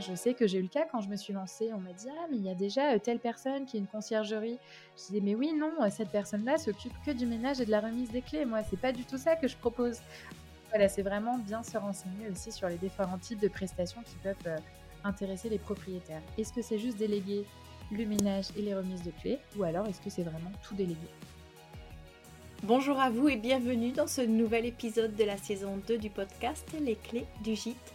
je sais que j'ai eu le cas quand je me suis lancée. On m'a dit Ah, mais il y a déjà telle personne qui est une conciergerie. Je disais Mais oui, non, cette personne-là s'occupe que du ménage et de la remise des clés. Moi, c'est pas du tout ça que je propose. Voilà, c'est vraiment bien se renseigner aussi sur les différents types de prestations qui peuvent intéresser les propriétaires. Est-ce que c'est juste déléguer le ménage et les remises de clés ou alors est-ce que c'est vraiment tout délégué Bonjour à vous et bienvenue dans ce nouvel épisode de la saison 2 du podcast Les clés du gîte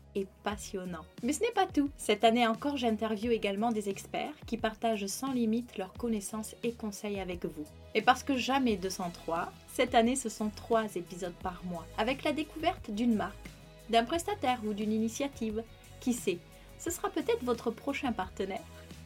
et passionnant. Mais ce n'est pas tout. Cette année encore, j'interviewe également des experts qui partagent sans limite leurs connaissances et conseils avec vous. Et parce que jamais 203, cette année ce sont trois épisodes par mois, avec la découverte d'une marque, d'un prestataire ou d'une initiative. Qui sait, ce sera peut-être votre prochain partenaire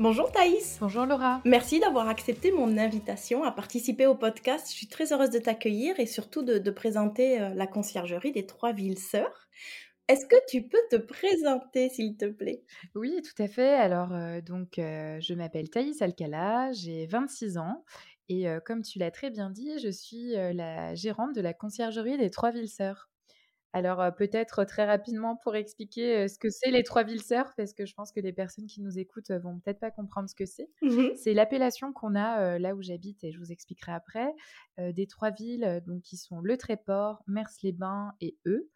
Bonjour Thaïs. Bonjour Laura. Merci d'avoir accepté mon invitation à participer au podcast. Je suis très heureuse de t'accueillir et surtout de, présenter euh, la conciergerie des Trois Villes Sœurs. Est-ce que tu peux te présenter, s'il te plaît? Oui, tout à fait. Alors, euh, donc, euh, je m'appelle Thaïs Alcala, j'ai 26 ans et comme tu l'as très bien dit, je suis la gérante de la conciergerie des Trois Villes Sœurs. Alors peut-être très rapidement pour expliquer ce que c'est les trois villes sœurs, parce que je pense que les personnes qui nous écoutent vont peut-être pas comprendre ce que c'est. Mmh c'est l'appellation qu'on a là où j'habite et je vous expliquerai après des trois villes donc qui sont Le Tréport, Mers-les-Bains et Eux,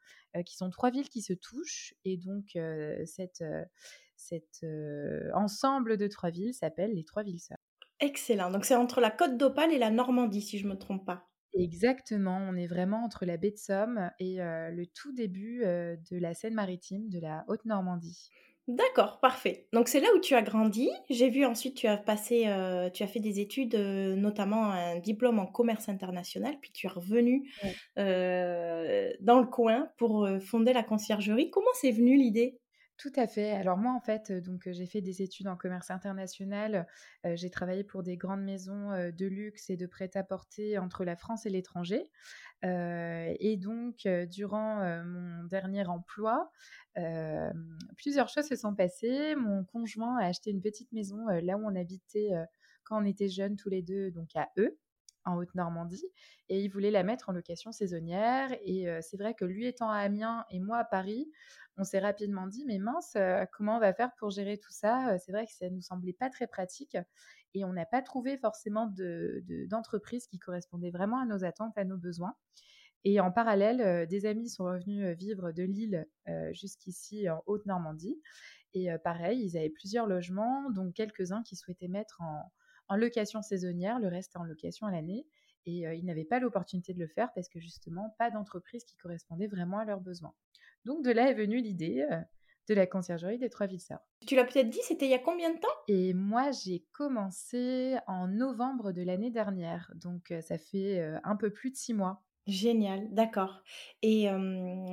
qui sont trois villes qui se touchent et donc cet ensemble de trois villes s'appelle les trois villes sœurs. Excellent. Donc c'est entre la Côte d'Opale et la Normandie, si je me trompe pas. Exactement, on est vraiment entre la baie de Somme et le tout début de la Seine-Maritime, de la Haute-Normandie. D'accord, parfait. Donc c'est là où tu as grandi. J'ai vu ensuite tu as passé, tu as fait des études, notamment un diplôme en commerce international, puis tu es revenu dans le coin pour fonder la conciergerie. Comment c'est venu l'idée? Tout à fait. Alors moi, en fait, donc j'ai fait des études en commerce international. j'ai travaillé pour des grandes maisons de luxe et de prêt-à-porter entre la France et l'étranger. et donc, durant mon dernier emploi, plusieurs choses se sont passées. Mon conjoint a acheté une petite maison là où on habitait quand on était jeunes tous les deux, donc à eux en Haute-Normandie et il voulait la mettre en location saisonnière. Et c'est vrai que lui étant à Amiens et moi à Paris, on s'est rapidement dit mais mince, comment on va faire pour gérer tout ça? C'est vrai que ça nous semblait pas très pratique et on n'a pas trouvé forcément d'entreprise qui correspondait vraiment à nos attentes, à nos besoins. Et en parallèle, des amis sont revenus vivre de Lille jusqu'ici en Haute-Normandie. Et pareil, ils avaient plusieurs logements, donc quelques-uns qui souhaitaient mettre en, en location saisonnière, le reste en location à l'année. Et ils n'avaient pas l'opportunité de le faire parce que justement, pas d'entreprise qui correspondait vraiment à leurs besoins. Donc de là est venue l'idée de la conciergerie des Trois Villes Sœurs. Tu l'as peut-être dit, c'était il y a combien de temps? Et moi, j'ai commencé en novembre de l'année dernière, donc ça fait un peu plus de six mois. Génial, d'accord. Et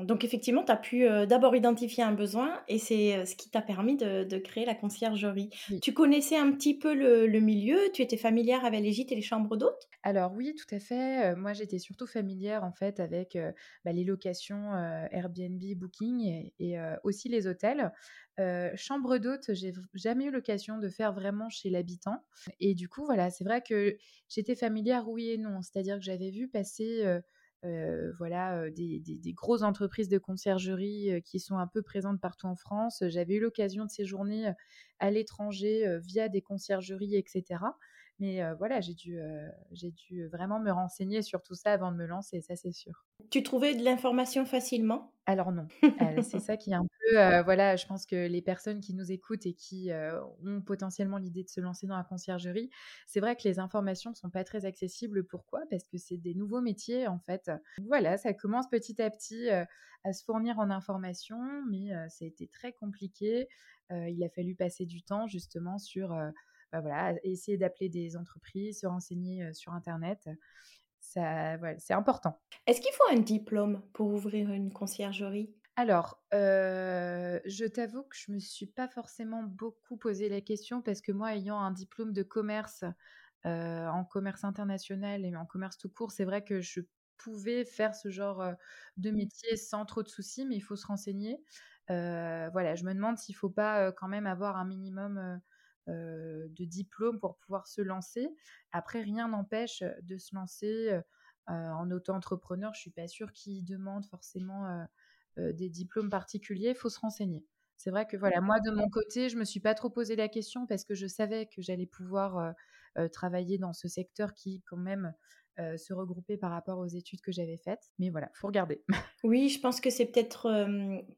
donc effectivement, tu as pu, d'abord identifier un besoin et c'est, ce qui t'a permis de créer la conciergerie. Tu connaissais un petit peu le milieu? Tu étais familière avec les gîtes et les chambres d'hôtes? Alors oui, tout à fait, moi j'étais surtout familière en fait avec, bah, les locations, Airbnb, Booking et aussi les hôtels. chambre d'hôtes, j'ai jamais eu l'occasion de faire vraiment chez l'habitant et du coup voilà, c'est vrai que j'étais familière oui et non. C'est-à-dire que j'avais vu passer, voilà, des, grosses entreprises de conciergerie qui sont un peu présentes partout en France. J'avais eu l'occasion de séjourner à l'étranger via des conciergeries, etc. Mais voilà, j'ai dû, j'ai dû vraiment me renseigner sur tout ça avant de me lancer, ça c'est sûr. Tu trouvais de l'information facilement? Alors non, c'est ça qui est un peu, voilà, je pense que les personnes qui nous écoutent et qui ont potentiellement l'idée de se lancer dans la conciergerie, c'est vrai que les informations ne sont pas très accessibles. Pourquoi? Parce que c'est des nouveaux métiers, en fait. Voilà, ça commence petit à petit à se fournir en informations, mais ça a été très compliqué. il a fallu passer du temps justement sur, bah, voilà, essayer d'appeler des entreprises, se renseigner sur Internet. C'est important. Est-ce qu'il faut un diplôme pour ouvrir une conciergerie? Alors, je t'avoue que je me suis pas forcément beaucoup posé la question parce que moi, ayant un diplôme de commerce, en commerce international et en commerce tout court, c'est vrai que je pouvais faire ce genre, de métier sans trop de soucis, mais il faut se renseigner. voilà, je me demande s'il faut pas, quand même avoir un minimum, de diplôme pour pouvoir se lancer. Après, rien n'empêche, de se lancer, en auto-entrepreneur. Je suis pas sûre qu'ils demandent forcément, euh, des diplômes particuliers, il faut se renseigner. C'est vrai que voilà, moi de mon côté, je me suis pas trop posé la question parce que je savais que j'allais pouvoir euh, euh, travailler dans ce secteur qui quand même euh, se regrouper par rapport aux études que j'avais faites. Mais voilà, faut regarder. Oui, je pense que c'est peut-être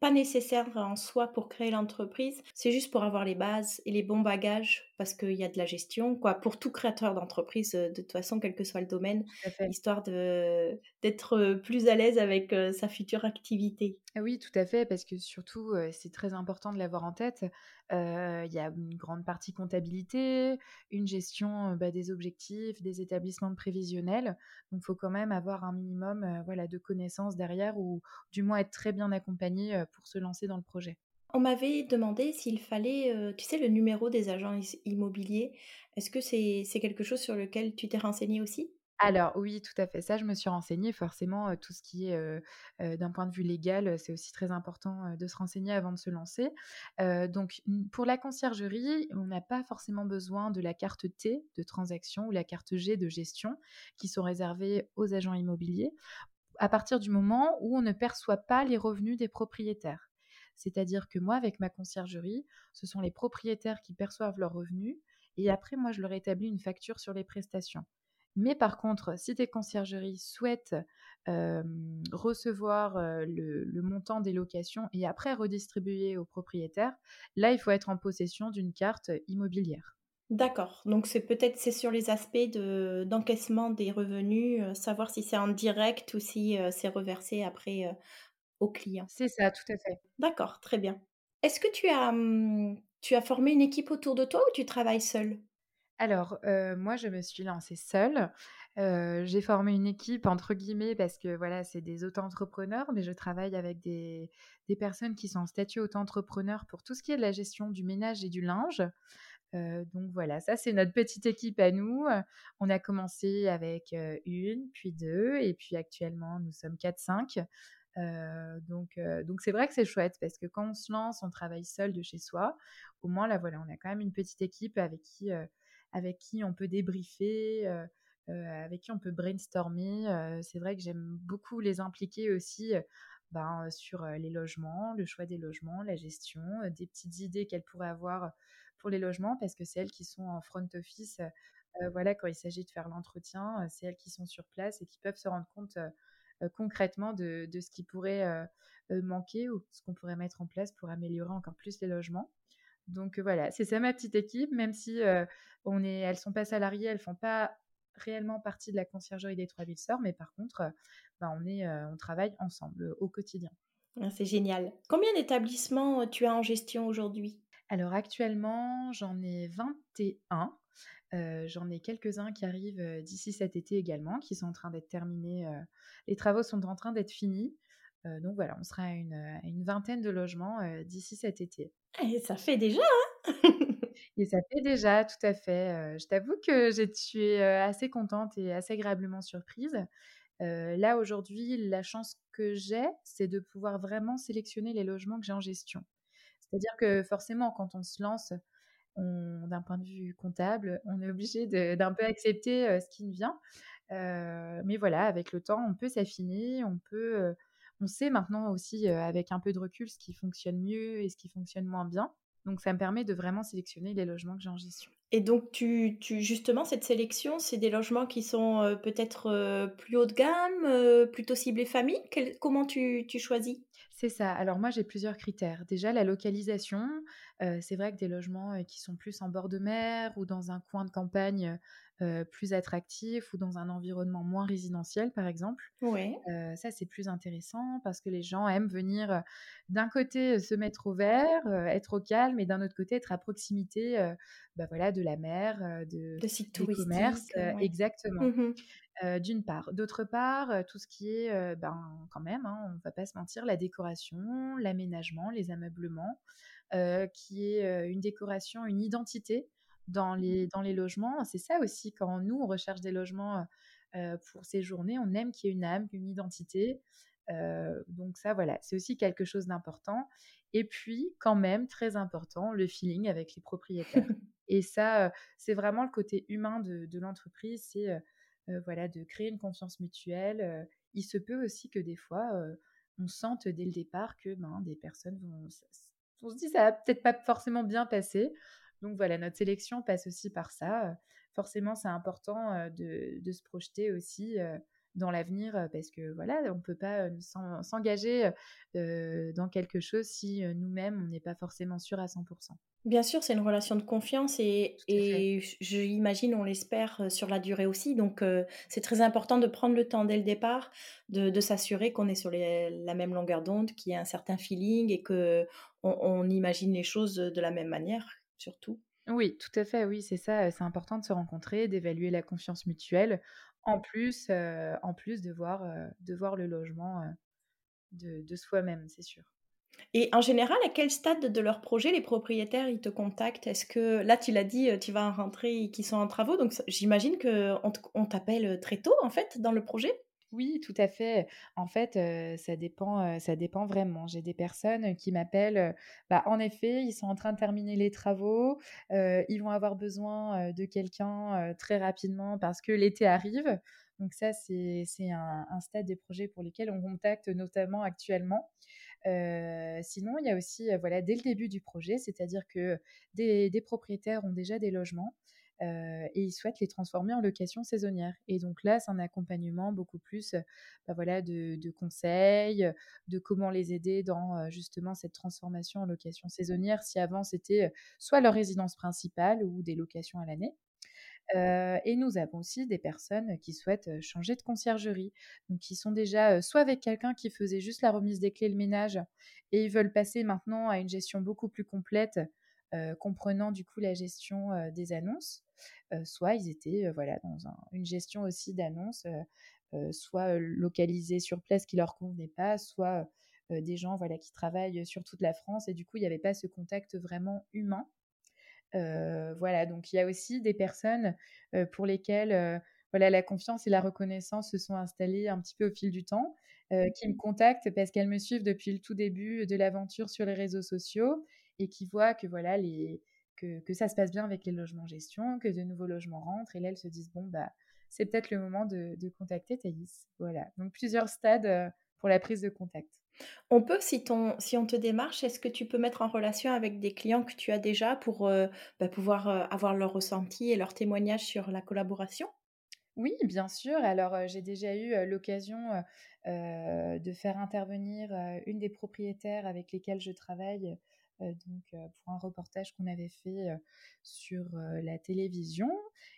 pas nécessaire en soi pour créer l'entreprise. C'est juste pour avoir les bases et les bons bagages parce qu'il y a de la gestion. Quoi. Pour tout créateur d'entreprise, de toute façon, quel que soit le domaine, histoire d'être plus à l'aise avec sa future activité. Ah oui, tout à fait, parce que surtout, c'est très important de l'avoir en tête. Il y a une grande partie comptabilité, une gestion bah, des objectifs, des établissements de Donc, il faut quand même avoir un minimum voilà, de connaissances derrière ou du moins être très bien accompagné pour se lancer dans le projet. On m'avait demandé s'il fallait, tu sais, le numéro des agents immobiliers. Est-ce que c'est quelque chose sur lequel tu t'es renseigné aussi? Alors oui, tout à fait. Ça, je me suis renseignée. Forcément, tout ce qui est d'un point de vue légal, c'est aussi très important de se renseigner avant de se lancer. donc pour la conciergerie, on n'a pas forcément besoin de la carte T de transaction ou la carte G de gestion qui sont réservées aux agents immobiliers à partir du moment où on ne perçoit pas les revenus des propriétaires. C'est-à-dire que moi, avec ma conciergerie, ce sont les propriétaires qui perçoivent leurs revenus et après, moi, je leur établis une facture sur les prestations. Mais par contre, si tes conciergeries souhaitent recevoir le, montant des locations et après redistribuer aux propriétaires, là, il faut être en possession d'une carte immobilière. D'accord. Donc c'est peut-être c'est sur les aspects d'encaissement des revenus, savoir si c'est en direct ou si c'est reversé après au client. C'est ça, tout à fait. D'accord, très bien. Est-ce que tu as, tu as formé une équipe autour de toi ou tu travailles seule? Alors, moi, je me suis lancée seule. j'ai formé une équipe entre guillemets parce que voilà, c'est des auto-entrepreneurs, mais je travaille avec des, personnes qui sont en statut auto-entrepreneur pour tout ce qui est de la gestion du ménage et du linge. donc voilà, ça c'est notre petite équipe à nous. On a commencé avec une, puis deux, et puis actuellement nous sommes 4-5. donc donc c'est vrai que c'est chouette parce que quand on se lance, on travaille seul de chez soi. Au moins là voilà, on a quand même une petite équipe avec qui avec qui on peut débriefer, euh, euh, avec qui on peut brainstormer. Euh, c'est vrai que j'aime beaucoup les impliquer aussi ben, sur les logements, le choix des logements, la gestion, des petites idées qu'elles pourraient avoir pour les logements, parce que c'est elles qui sont en front office. voilà, quand il s'agit de faire l'entretien, c'est elles qui sont sur place et qui peuvent se rendre compte concrètement de, ce qui pourrait manquer ou ce qu'on pourrait mettre en place pour améliorer encore plus les logements. Donc voilà, c'est ça ma petite équipe, même si on est, elles sont pas salariées, elles font pas réellement partie de la conciergerie des Trois Villes Sœurs, mais par contre, bah, on, est, on travaille ensemble au quotidien. Ah, c'est génial. Combien d'établissements tu as en gestion aujourd'hui? Alors actuellement, j'en ai 21. j'en ai quelques-uns qui arrivent d'ici cet été également, qui sont en train d'être terminés. les travaux sont en train d'être finis. Donc voilà, on sera à une, vingtaine de logements d'ici cet été. Et ça fait déjà, hein Et ça fait déjà, tout à fait. je t'avoue que je suis assez contente et assez agréablement surprise. là, aujourd'hui, la chance que j'ai, c'est de pouvoir vraiment sélectionner les logements que j'ai en gestion. C'est-à-dire que forcément, quand on se lance, d'un point de vue comptable, on est obligé d'un peu accepter ce qui nous vient. mais voilà, avec le temps, on peut s'affiner, on peut on sait maintenant aussi, avec un peu de recul, ce qui fonctionne mieux et ce qui fonctionne moins bien. Donc, ça me permet de vraiment sélectionner les logements que j'ai en gestion. Et donc, tu, justement, cette sélection, c'est des logements qui sont peut-être plus haut de gamme, plutôt ciblés famille Comment tu, choisis? C'est ça. Alors moi, j'ai plusieurs critères. Déjà, la localisation. Euh, c'est vrai que des logements qui sont plus en bord de mer ou dans un coin de campagne euh, plus attractif ou dans un environnement moins résidentiel, par exemple. Oui. ça, c'est plus intéressant parce que les gens aiment venir d'un côté se mettre au vert, être au calme, et d'un autre côté être à proximité bah, voilà, de la mer, de, de sites commerces. Exactement. Mmh d'une part. D'autre part, tout ce qui est, ben, quand même, hein, on ne va pas se mentir, la décoration, l'aménagement, les ameublements, qui est une décoration, une identité dans les, dans les logements. C'est ça aussi, quand nous, on recherche des logements pour ces journées, on aime qu'il y ait une âme, une identité. donc ça, voilà, c'est aussi quelque chose d'important. Et puis, quand même, très important, le feeling avec les propriétaires. Et ça, c'est vraiment le côté humain de, de l'entreprise. C'est voilà, de créer une confiance mutuelle. il se peut aussi que des fois, on sente dès le départ que ben, des personnes vont, on se dit ça va peut-être pas forcément bien passer. Donc voilà, notre sélection passe aussi par ça. Forcément, c'est important de, de, se projeter aussi dans l'avenir parce que voilà, on ne peut pas s'engager dans quelque chose si nous-mêmes, on n'est pas forcément sûr à 100%. Bien sûr, c'est une relation de confiance et, et j'imagine, on l'espère, sur la durée aussi. Donc, c'est très important de prendre le temps dès le départ, de, de s'assurer qu'on est sur la même longueur d'onde, qu'il y a un certain feeling et qu'on on imagine les choses de la même manière, surtout. Oui, tout à fait, oui, c'est ça. C'est important de se rencontrer, d'évaluer la confiance mutuelle, en plus, en plus de, voir, de voir le logement de, de soi-même, c'est sûr. Et en général, à quel stade de leur projet les propriétaires ils te contactent? Est-ce que là, tu l'as dit, tu vas en rentrer qui sont en travaux, donc j'imagine qu'on on t'appelle très tôt en fait dans le projet? Oui, tout à fait. En fait, ça dépend, ça dépend vraiment. J'ai des personnes qui m'appellent, bah, en effet, ils sont en train de terminer les travaux, ils vont avoir besoin de quelqu'un très rapidement parce que l'été arrive. Donc ça, c'est un, stade des projets pour lesquels on contacte notamment actuellement. sinon, il y a aussi, voilà, dès le début du projet, c'est-à-dire que des, propriétaires ont déjà des logements et ils souhaitent les transformer en location saisonnière. Et donc là, c'est un accompagnement beaucoup plus bah voilà, de, conseils, de comment les aider dans justement cette transformation en location saisonnière, si avant c'était soit leur résidence principale ou des locations à l'année. et nous avons aussi des personnes qui souhaitent changer de conciergerie, donc qui sont déjà soit avec quelqu'un qui faisait juste la remise des clés, le ménage, et ils veulent passer maintenant à une gestion beaucoup plus complète, comprenant du coup la gestion des annonces, soit ils étaient voilà dans une gestion aussi d'annonces, soit localisées sur place qui leur convenait pas, soit des gens voilà qui travaillent sur toute la France et du coup il n'y avait pas ce contact vraiment humain. voilà donc il y a aussi des personnes pour lesquelles voilà la confiance et la reconnaissance se sont installées un petit peu au fil du temps. qui me contactent parce qu'elles me suivent depuis le tout début de l'aventure sur les réseaux sociaux et qui voient que voilà les que, que, ça se passe bien avec les logements gestion, que de nouveaux logements rentrent et là elles se disent bon bah c'est peut-être le moment de, de contacter Thaïs. Voilà donc plusieurs stades euh, pour la prise de contact. On peut, si, ton, si on te démarche, est-ce que tu peux mettre en relation avec des clients que tu as déjà pour euh, bah, pouvoir euh, avoir leur ressenti et leur témoignage sur la collaboration? Oui, bien sûr. Alors, j'ai déjà eu l'occasion de faire intervenir une des propriétaires avec lesquels je travaille donc pour un reportage qu'on avait fait sur la télévision.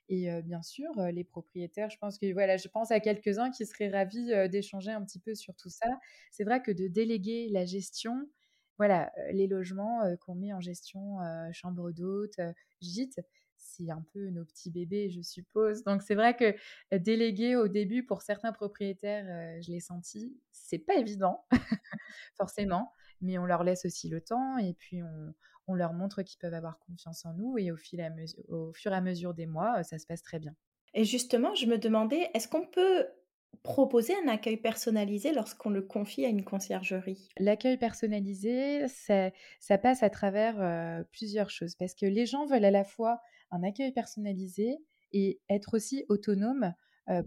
Et bien sûr, les propriétaires, je pense que voilà, je pense à quelques-uns qui seraient ravis d'échanger un petit peu sur tout ça. C'est vrai que de déléguer la gestion, voilà, les logements qu'on met en gestion chambre d'hôte, gîte, c'est un peu nos petits bébés, je suppose. Donc c'est vrai que déléguer au début pour certains propriétaires, je l'ai senti, c'est pas évident, forcément mais on leur laisse aussi le temps et puis on, leur montre qu'ils peuvent avoir confiance en nous et au, fil au fur et à mesure des mois, ça se passe très bien. Et justement, je me demandais, est-ce qu'on peut proposer un accueil personnalisé lorsqu'on le confie à une conciergerie? L'accueil personnalisé, ça, ça, passe à travers plusieurs choses parce que les gens veulent à la fois un accueil personnalisé et être aussi autonome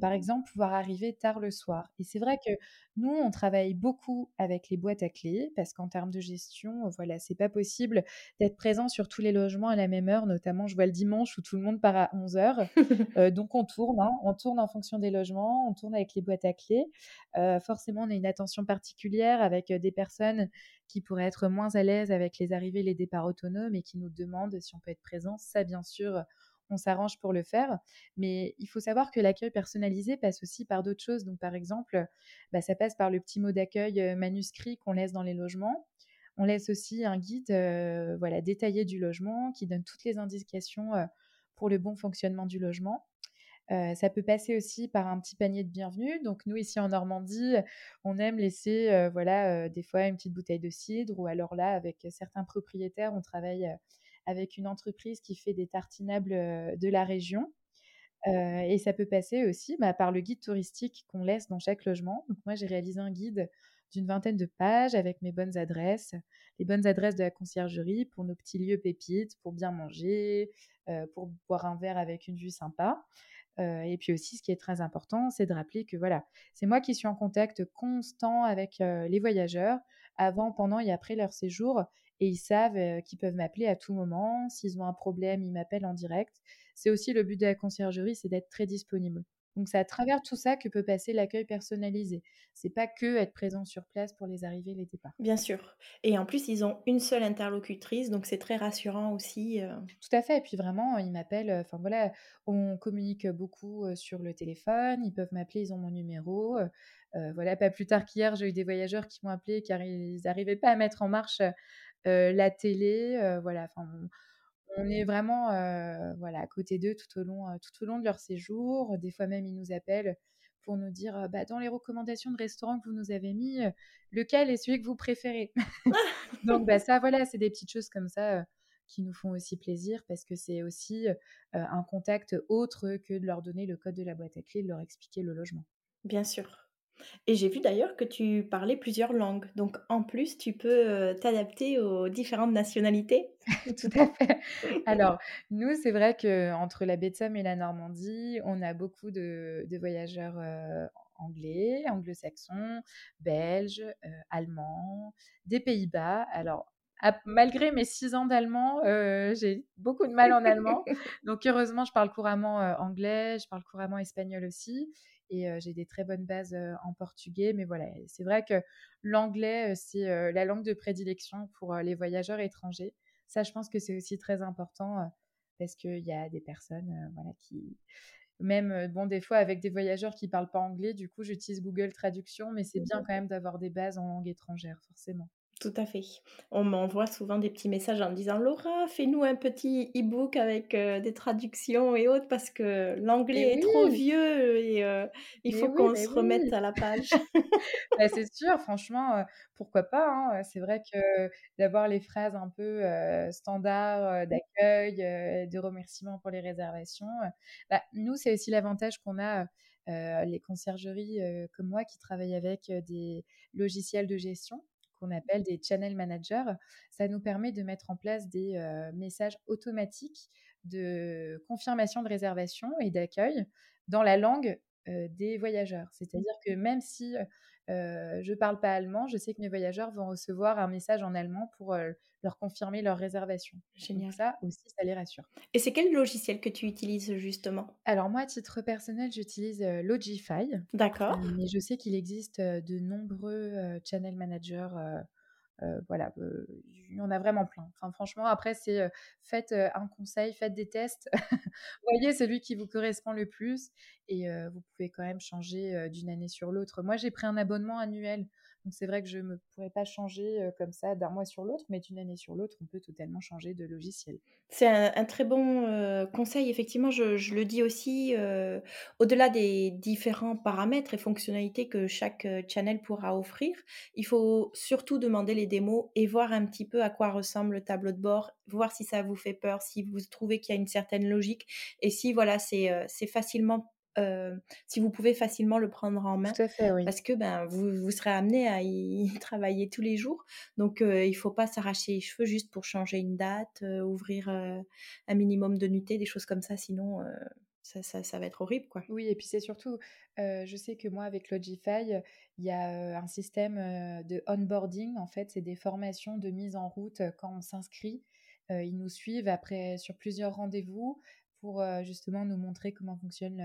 par exemple, pouvoir arriver tard le soir. Et c'est vrai que nous, on travaille beaucoup avec les boîtes à clés parce qu'en termes de gestion, voilà, c'est pas possible d'être présent sur tous les logements à la même heure. Notamment, je vois le dimanche où tout le monde part à 11 heures. donc, on tourne, hein, on tourne en fonction des logements, on tourne avec les boîtes à clés. forcément, on a une attention particulière avec des personnes qui pourraient être moins à l'aise avec les arrivées et les départs autonomes et qui nous demandent si on peut être présent. Ça, bien sûr, on s'arrange pour le faire. Mais il faut savoir que l'accueil personnalisé passe aussi par d'autres choses. Donc, par exemple, bah, ça passe par le petit mot d'accueil manuscrit qu'on laisse dans les logements. On laisse aussi un guide voilà, détaillé du logement qui donne toutes les indications pour le bon fonctionnement du logement. ça peut passer aussi par un petit panier de bienvenue. Donc nous ici en Normandie, on aime laisser voilà des fois une petite bouteille de cidre ou alors là avec certains propriétaires, on travaille avec une entreprise qui fait des tartinables de la région. et ça peut passer aussi bah, par le guide touristique qu'on laisse dans chaque logement. Donc moi, j'ai réalisé un guide d'une vingtaine de pages avec mes bonnes adresses, les bonnes adresses de la conciergerie pour nos petits lieux pépites, pour bien manger, pour boire un verre avec une vue sympa. et puis aussi, ce qui est très important, c'est de rappeler que voilà, c'est moi qui suis en contact constant avec les voyageurs avant, pendant et après leur séjour et ils savent qu'ils peuvent m'appeler à tout moment. S'ils ont un problème, ils m'appellent en direct. C'est aussi le but de la conciergerie, c'est d'être très disponible. Donc c'est à travers tout ça que peut passer l'accueil personnalisé. C'est pas que être présent sur place pour les arrivées et les départs. Bien sûr. Et en plus, ils ont une seule interlocutrice, donc c'est très rassurant aussi. Tout à fait. Et puis vraiment, ils m'appellent. Enfin voilà, on communique beaucoup sur le téléphone. Ils peuvent m'appeler, ils ont mon numéro. voilà, pas plus tard qu'hier, j'ai eu des voyageurs qui m'ont appelé car ils n'arrivaient pas à mettre en marche la télé, voilà. Enfin, on, est vraiment voilà à côté d'eux tout au long tout au long de leur séjour. Des fois même ils nous appellent pour nous dire bah, dans les recommandations de restaurants que vous nous avez mis, lequel est celui que vous préférez? Donc bah ça voilà, c'est des petites choses comme ça qui nous font aussi plaisir parce que c'est aussi un contact autre que de leur donner le code de la boîte à clés, de leur expliquer le logement. Bien sûr. Et j'ai vu d'ailleurs que tu parlais plusieurs langues. Donc en plus, tu peux t'adapter aux différentes nationalités. Tout à fait. Alors, nous, c'est vrai qu'entre la baie de Somme et la Normandie, on a beaucoup de, voyageurs anglais, anglo-saxons, belges, allemands, des Pays-Bas. Alors, malgré mes six ans d'allemand, j'ai beaucoup de mal en allemand. Donc, heureusement, je parle couramment anglais, je parle couramment espagnol aussi et j'ai des très bonnes bases en portugais. Mais voilà, c'est vrai que l'anglais, c'est la langue de prédilection pour les voyageurs étrangers. Ça, je pense que c'est aussi très important parce qu'il y a des personnes voilà, qui... Même, bon, des fois, avec des voyageurs qui ne parlent pas anglais, du coup, j'utilise Google Traduction, mais c'est bien quand même d'avoir des bases en langue étrangère, forcément. Tout à fait. On m'envoie souvent des petits messages en me disant Laura, fais-nous un petit e-book avec des traductions et autres parce que l'anglais est trop vieux et il faut qu'on se remette à la page. Bah, c'est sûr, franchement, pourquoi pas hein, C'est vrai que d'avoir les phrases un peu standards d'accueil, de remerciements pour les réservations, bah, nous, c'est aussi l'avantage qu'on a. les conciergeries comme moi qui travaillent avec des logiciels de gestion qu'on appelle des channel managers. Ça nous permet de mettre en place des messages automatiques de confirmation de réservation et d'accueil dans la langue des voyageurs. C'est-à-dire que même si je ne parle pas allemand, je sais que mes voyageurs vont recevoir un message en allemand pour leur confirmer leur réservation. Génial. ça aussi, ça les rassure. Et c'est quel logiciel que tu utilises justement? Alors moi, à titre personnel, j'utilise Logify. D'accord. mais je sais qu'il existe de nombreux channel managers voilà, il y en a vraiment plein. Franchement, après, c'est faites un conseil, faites des tests. Voyez celui qui vous correspond le plus et vous pouvez quand même changer d'une année sur l'autre. Moi, j'ai pris un abonnement annuel c'est vrai que je ne pourrais pas changer comme ça d'un mois sur l'autre, mais d'une année sur l'autre, on peut totalement changer de logiciel. C'est un, très bon conseil, effectivement, je, le dis aussi, au-delà des différents paramètres et fonctionnalités que chaque channel pourra offrir, il faut surtout demander les démos et voir un petit peu à quoi ressemble le tableau de bord, voir si ça vous fait peur, si vous trouvez qu'il y a une certaine logique et si voilà, c'est facilement si vous pouvez facilement le prendre en main. Parce que ben, vous, vous serez amené à y travailler tous les jours. Donc, il ne faut pas s'arracher les cheveux juste pour changer une date, ouvrir un minimum de nuitées, des choses comme ça. Sinon, ça, ça, va être horrible, quoi. Oui, et puis c'est surtout, je sais que moi, avec Logify, il y a un système de onboarding. En fait, c'est des formations de mise en route quand on s'inscrit. ils nous suivent après sur plusieurs rendez-vous pour justement nous montrer comment fonctionne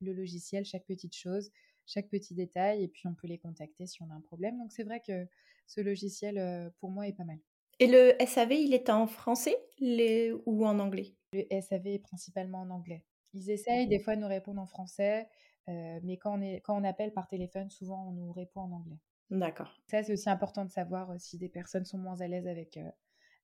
le, logiciel, chaque petite chose, chaque petit détail, et puis on peut les contacter si on a un problème. Donc c'est vrai que ce logiciel, pour moi, est pas mal. Et le SAV, il est en français les... ou en anglais? Le SAV est principalement en anglais. Ils essayent des fois de nous répondre en français, mais quand on, est, quand on appelle par téléphone, souvent on nous répond en anglais. D'accord. Ça, c'est aussi important de savoir si des personnes sont moins à l'aise avec,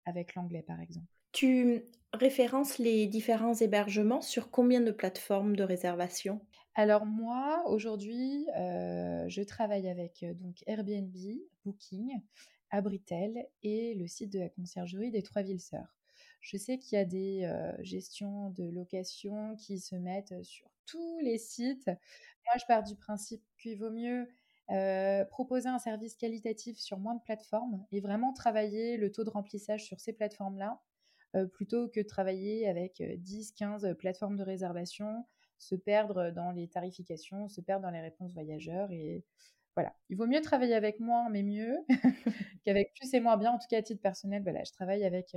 avec l'anglais, par exemple. Tu références les différents hébergements sur combien de plateformes de réservation? Alors moi, aujourd'hui, je travaille avec donc Airbnb, Booking, Abritel et le site de la conciergerie des Trois Villes Sœurs. Je sais qu'il y a des gestions de location qui se mettent sur tous les sites. Moi, je pars du principe qu'il vaut mieux proposer un service qualitatif sur moins de plateformes et vraiment travailler le taux de remplissage sur ces plateformes-là plutôt que de travailler avec 10, 15 plateformes de réservation, se perdre dans les tarifications, se perdre dans les réponses voyageurs et voilà, il vaut mieux travailler avec moins mais mieux qu'avec plus et moins bien. En tout cas, à titre personnel, voilà, je travaille avec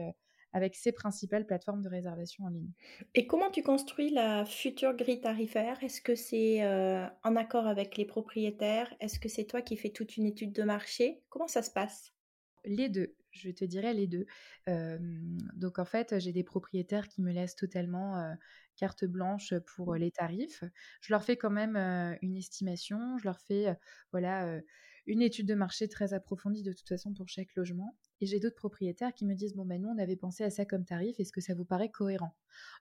avec ces principales plateformes de réservation en ligne. Et comment tu construis la future grille tarifaire? Est-ce que c'est euh, en accord avec les propriétaires? Est-ce que c'est toi qui fais toute une étude de marché? Comment ça se passe? Les deux, je te dirais les deux. donc en fait, j'ai des propriétaires qui me laissent totalement euh, carte blanche pour les tarifs. Je leur fais quand même une estimation, je leur fais voilà une étude de marché très approfondie de toute façon pour chaque logement. Et j'ai d'autres propriétaires qui me disent bon ben nous on avait pensé à ça comme tarif, est-ce que ça vous paraît cohérent?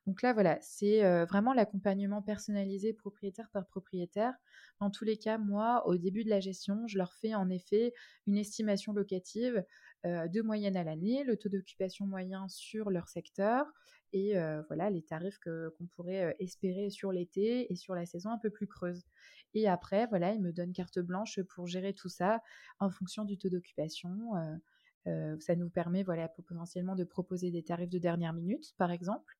Donc là voilà, c'est vraiment l'accompagnement personnalisé propriétaire par propriétaire. Dans tous les cas, moi au début de la gestion, je leur fais en effet une estimation locative de moyenne à l'année, le taux d'occupation moyen sur leur secteur et voilà les tarifs qu'on pourrait espérer sur l'été et sur la saison un peu plus creuse. Et après voilà, ils me donnent carte blanche pour gérer tout ça en fonction du taux d'occupation. Ça nous permet voilà potentiellement de proposer des tarifs de dernière minute par exemple.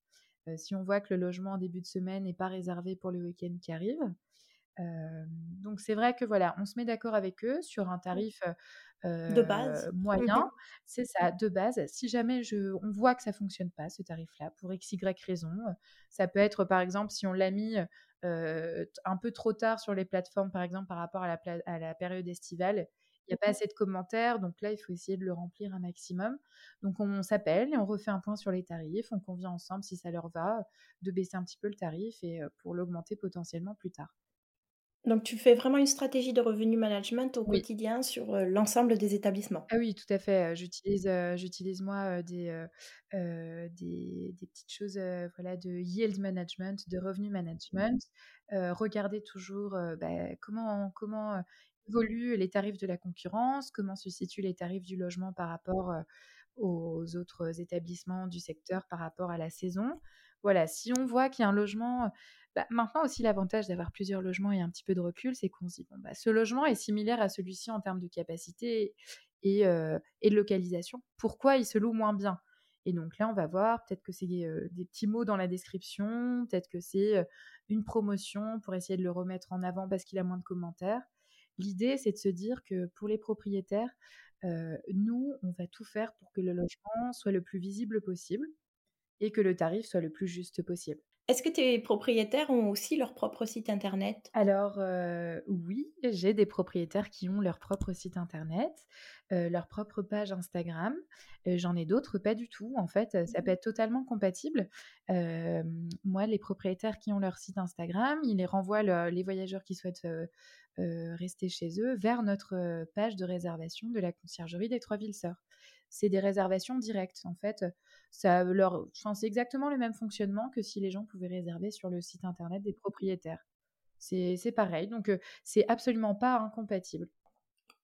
si on voit que le logement en début de semaine n'est pas réservé pour le week-end qui arrive, donc c'est vrai que voilà, on se met d'accord avec eux sur un tarif de base mmh moyen, c'est ça, de base. Si jamais je, on voit que ça fonctionne pas ce tarif-là pour x y raison, ça peut être par exemple si on l'a mis un peu trop tard sur les plateformes, par exemple par rapport à la, à la période estivale, il n'y a pas assez de commentaires, donc là, il faut essayer de le remplir un maximum. Donc, on, s'appelle et on refait un point sur les tarifs. On convient ensemble, si ça leur va, de baisser un petit peu le tarif et pour l'augmenter potentiellement plus tard. Donc, tu fais vraiment une stratégie de revenu management au quotidien sur l'ensemble des établissements? Ah oui, tout à fait. J'utilise, j'utilise moi des, des, petites choses voilà, de yield management, de revenu management. regarder toujours bah, comment, comment évoluent les tarifs de la concurrence, comment se situent les tarifs du logement par rapport aux autres établissements du secteur par rapport à la saison? Voilà, si on voit qu'il y a un logement bah, maintenant aussi, l'avantage d'avoir plusieurs logements et un petit peu de recul, c'est qu'on se dit, bon, bah, ce logement est similaire à celui-ci en termes de capacité et, de localisation. Pourquoi il se loue moins bien? Et donc là, on va voir, peut-être que c'est des petits mots dans la description, peut-être que c'est une promotion pour essayer de le remettre en avant parce qu'il a moins de commentaires. L'idée, c'est de se dire que pour les propriétaires, nous, on va tout faire pour que le logement soit le plus visible possible et que le tarif soit le plus juste possible. Est-ce que tes propriétaires ont aussi leur propre site internet? Alors oui, j'ai des propriétaires qui ont leur propre site internet, leur propre page Instagram. J'en ai d'autres pas du tout. En fait, ça peut mmh. être totalement compatible. moi, les propriétaires qui ont leur site Instagram, ils les renvoient les voyageurs qui souhaitent rester chez eux vers notre page de réservation de la conciergerie des Trois Villes Sœurs. C'est des réservations directes. En fait, ça leur, c'est exactement le même fonctionnement que si les gens pouvaient réserver sur le site internet des propriétaires. C'est pareil, donc c'est absolument pas incompatible.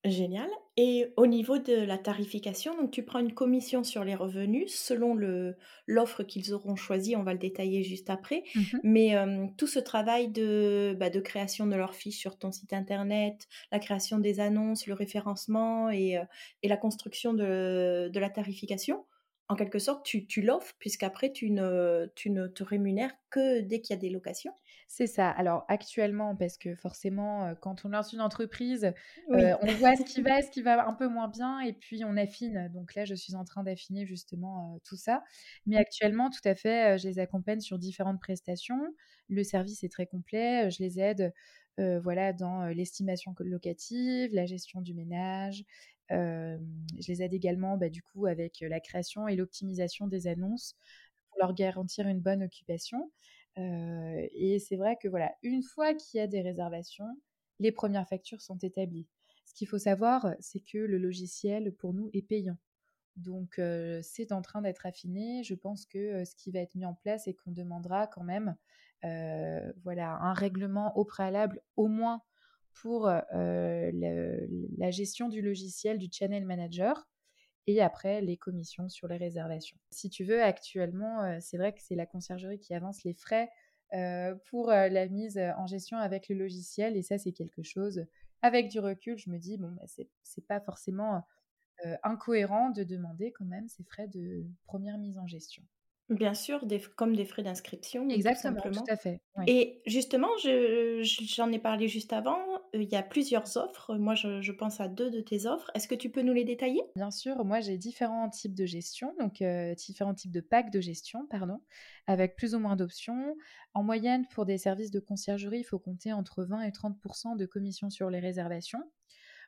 Génial. Et au niveau de la tarification, donc tu prends une commission sur les revenus selon le l'offre qu'ils auront choisie, on va le détailler juste après. Mmh Mais tout ce travail de, bah, de création de leur fiche sur ton site internet, la création des annonces, le référencement et, et la construction de, de la tarification, en quelque sorte, tu, tu l'offres, puisqu'après, tu ne, tu ne te rémunères que dès qu'il y a des locations C'est ça. Alors actuellement, parce que forcément, euh, quand on lance une entreprise, euh, on voit ce qui va, ce qui va un peu moins bien, et puis on affine. Donc là, je suis en train d'affiner justement euh, tout ça. Mais actuellement, tout à fait, je les accompagne sur différentes prestations. Le service est très complet. Je les aide voilà, dans l'estimation locative, la gestion du ménage. Je les aide également bah, du coup avec la création et l'optimisation des annonces pour leur garantir une bonne occupation. et c'est vrai que voilà, une fois qu'il y a des réservations, les premières factures sont établies. Ce qu'il faut savoir, c'est que le logiciel pour nous est payant. Donc c'est en train d'être affiné. Je pense que ce qui va être mis en place et qu'on demandera quand même euh, voilà, un règlement au préalable, au moins pour euh, la gestion du logiciel du channel manager et après les commissions sur les réservations. Si tu veux, actuellement, euh, c'est vrai que c'est la conciergerie qui avance les frais pour la mise en gestion avec le logiciel et ça, c'est quelque chose. Avec du recul, je me dis, bon, bah, c'est pas forcément incohérent de demander quand même ces frais de première mise en gestion. Bien sûr, des comme des frais d'inscription, Exactement, tout à fait, Et justement, je j'en ai parlé juste avant, il y a plusieurs offres. Moi, je pense à deux de tes offres. Est-ce que tu peux nous les détailler? Bien sûr, moi j'ai différents types de gestion, donc différents types de packs de gestion, pardon, avec plus ou moins d'options. En moyenne, pour des services de conciergerie, il faut compter entre 20 et 30% de commission sur les réservations.